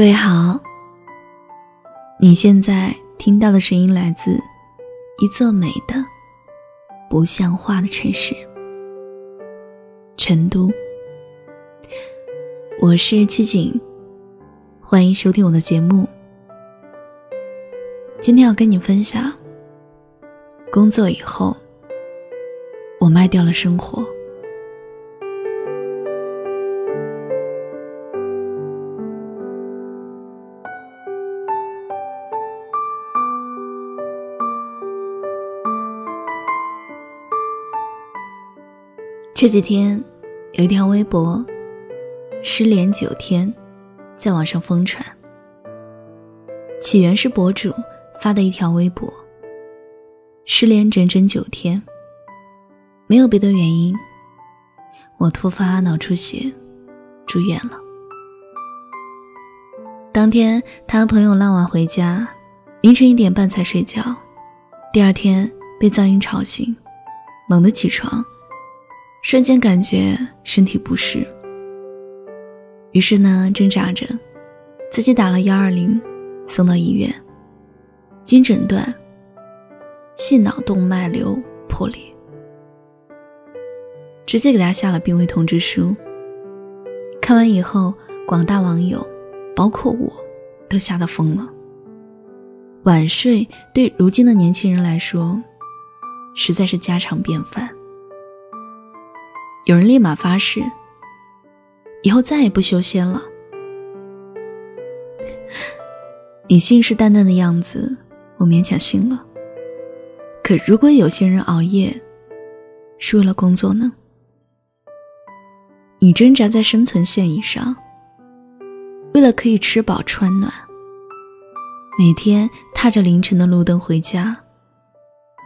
各位好，你现在听到的声音来自一座美的不像话的城市——成都。我是七景，欢迎收听我的节目。今天要跟你分享，工作以后，我卖掉了生活。这几天有一条微博“失联九天”在网上疯传。起源是博主发的一条微博，失联整整九天，没有别的原因，我突发脑出血住院了。当天他和朋友浪完回家，凌晨一点半才睡觉，第二天被噪音吵醒，猛地起床。瞬间感觉身体不适，于是呢，挣扎着，自己打了幺二零，送到医院，经诊断，系脑动脉瘤破裂，直接给他下了病危通知书。看完以后，广大网友，包括我，都吓得疯了。晚睡对如今的年轻人来说，实在是家常便饭。有人立马发誓，以后再也不修仙了。你信誓旦旦的样子，我勉强信了。可如果有些人熬夜是为了工作呢？你挣扎在生存线以上，为了可以吃饱穿暖，每天踏着凌晨的路灯回家，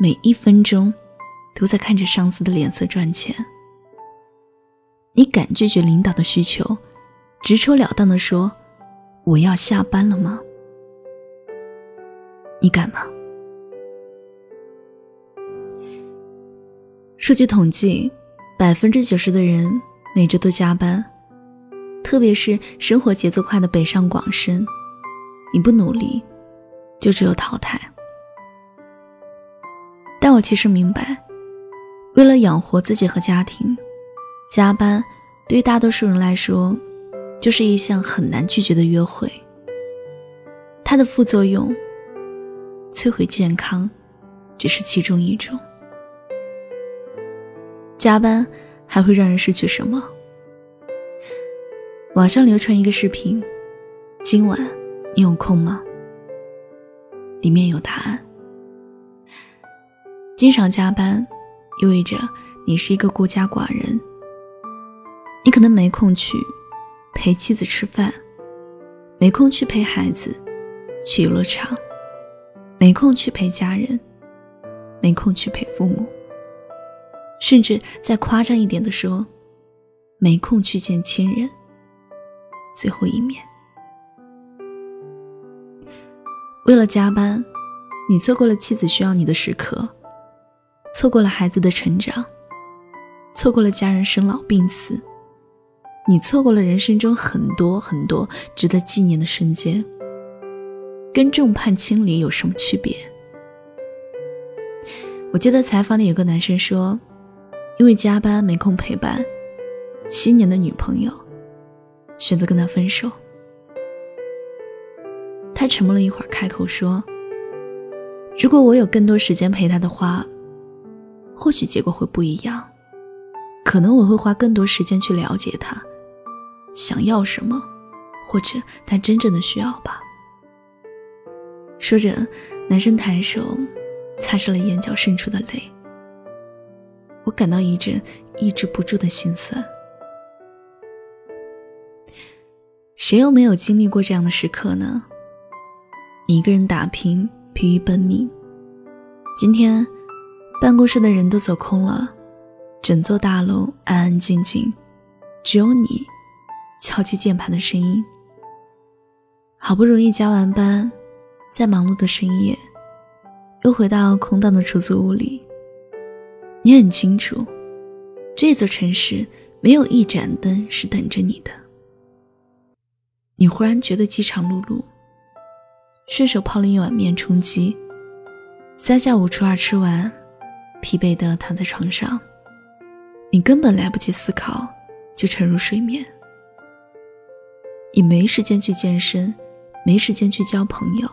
每一分钟都在看着上司的脸色赚钱。你敢拒绝领导的需求，直戳了当的说：“我要下班了吗？”你敢吗？数据统计，百分之九十的人每周都加班，特别是生活节奏快的北上广深，你不努力，就只有淘汰。但我其实明白，为了养活自己和家庭。加班对于大多数人来说，就是一项很难拒绝的约会。它的副作用，摧毁健康，只是其中一种。加班还会让人失去什么？网上流传一个视频，今晚你有空吗？里面有答案。经常加班，意味着你是一个孤家寡人。你可能没空去陪妻子吃饭，没空去陪孩子去游乐场，没空去陪家人，没空去陪父母，甚至再夸张一点的说，没空去见亲人最后一面。为了加班，你错过了妻子需要你的时刻，错过了孩子的成长，错过了家人生老病死。你错过了人生中很多很多值得纪念的瞬间，跟众叛亲离有什么区别？我记得采访里有个男生说，因为加班没空陪伴七年的女朋友，选择跟他分手。他沉默了一会儿，开口说：“如果我有更多时间陪他的话，或许结果会不一样，可能我会花更多时间去了解他。”想要什么，或者他真正的需要吧。说着，男生抬手擦拭了眼角渗出的泪。我感到一阵抑制不住的心酸。谁又没有经历过这样的时刻呢？你一个人打拼，疲于奔命。今天，办公室的人都走空了，整座大楼安安静静，只有你。敲击键盘的声音。好不容易加完班，在忙碌的深夜，又回到空荡的出租屋里。你很清楚，这座城市没有一盏灯是等着你的。你忽然觉得饥肠辘辘，顺手泡了一碗面充饥，三下五除二吃完，疲惫的躺在床上，你根本来不及思考，就沉入睡眠。你没时间去健身，没时间去交朋友，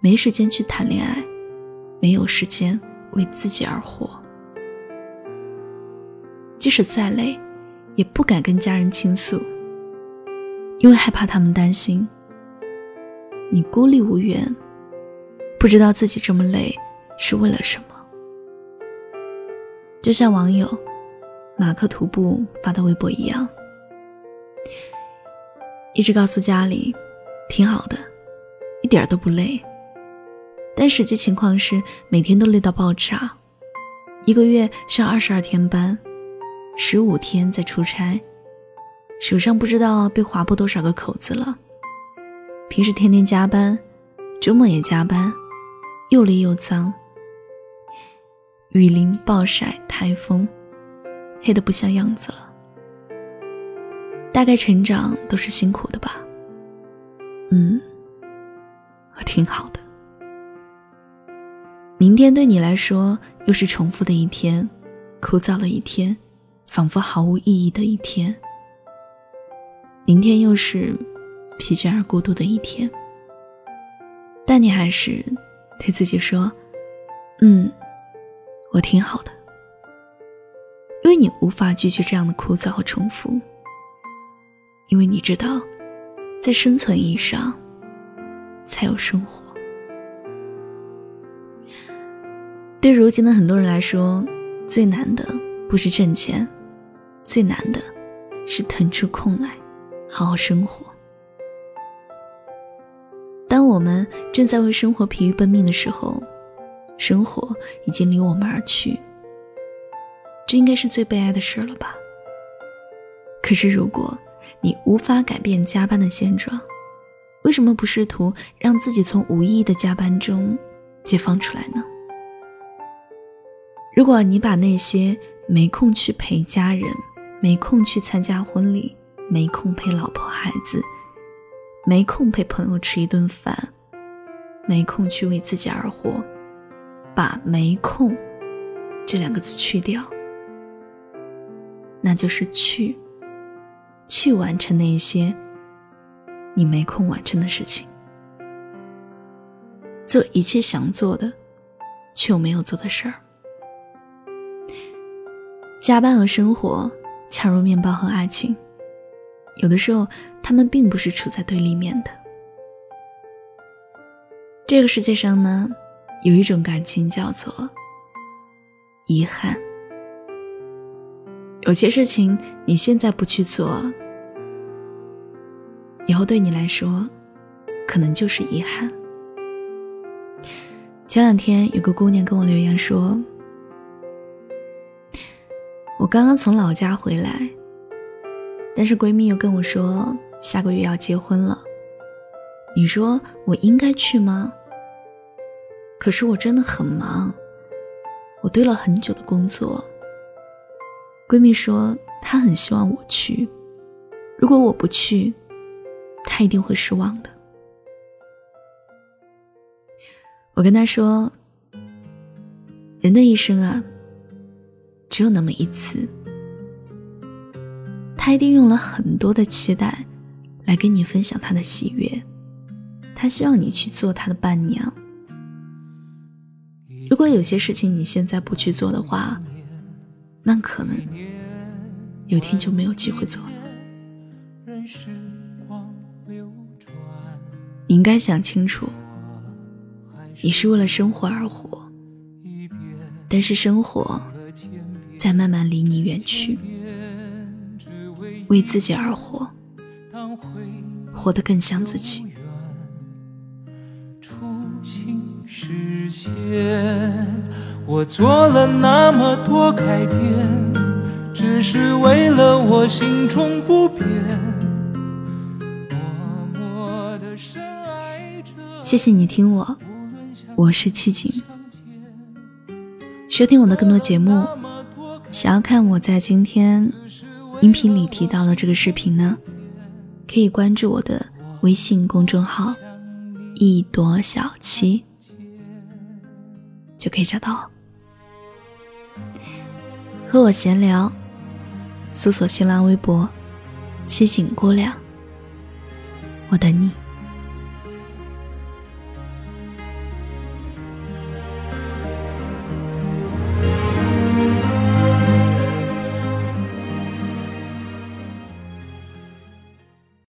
没时间去谈恋爱，没有时间为自己而活。即使再累，也不敢跟家人倾诉。因为害怕他们担心，你孤立无援，不知道自己这么累是为了什么。就像网友马克徒步发的微博一样，一直告诉家里挺好的，一点都不累。但实际情况是每天都累到爆炸，一个月上二十二天班，十五天在出差。手上不知道被划破多少个口子了。平时天天加班，周末也加班，又累又脏。雨淋、暴晒、台风，黑的不像样子了。大概成长都是辛苦的吧。嗯，我挺好的。明天对你来说又是重复的一天，枯燥的一天，仿佛毫无意义的一天。明天又是疲倦而孤独的一天，但你还是对自己说：“嗯，我挺好的。”因为你无法拒绝这样的枯燥和重复，因为你知道，在生存意义上，才有生活。对如今的很多人来说，最难的不是挣钱，最难的是腾出空来。好好生活。当我们正在为生活疲于奔命的时候，生活已经离我们而去。这应该是最悲哀的事了吧？可是，如果你无法改变加班的现状，为什么不试图让自己从无意义的加班中解放出来呢？如果你把那些没空去陪家人、没空去参加婚礼，没空陪老婆孩子，没空陪朋友吃一顿饭，没空去为自己而活，把“没空”这两个字去掉，那就是去，去完成那些你没空完成的事情，做一切想做的却又没有做的事儿。加班和生活恰如面包和爱情。有的时候，他们并不是处在对立面的。这个世界上呢，有一种感情叫做遗憾。有些事情你现在不去做，以后对你来说，可能就是遗憾。前两天有个姑娘跟我留言说：“我刚刚从老家回来。”但是闺蜜又跟我说下个月要结婚了，你说我应该去吗？可是我真的很忙，我堆了很久的工作。闺蜜说她很希望我去，如果我不去，他一定会失望的。我跟他说，人的一生啊，只有那么一次。他一定用了很多的期待，来跟你分享他的喜悦。他希望你去做他的伴娘。如果有些事情你现在不去做的话，那可能有天就没有机会做了。你应该想清楚，你是为了生活而活，但是生活在慢慢离你远去。为自己而活，活得更像自己。初心实现我做了那么多改变，只是为了我心中不变。谢谢你听我，我是七景。收听我的更多节目，想要看我在今天音频里提到的这个视频呢，可以关注我的微信公众号“一朵小七”，就可以找到。和我闲聊，搜索新浪微博“七锦姑娘”，我等你。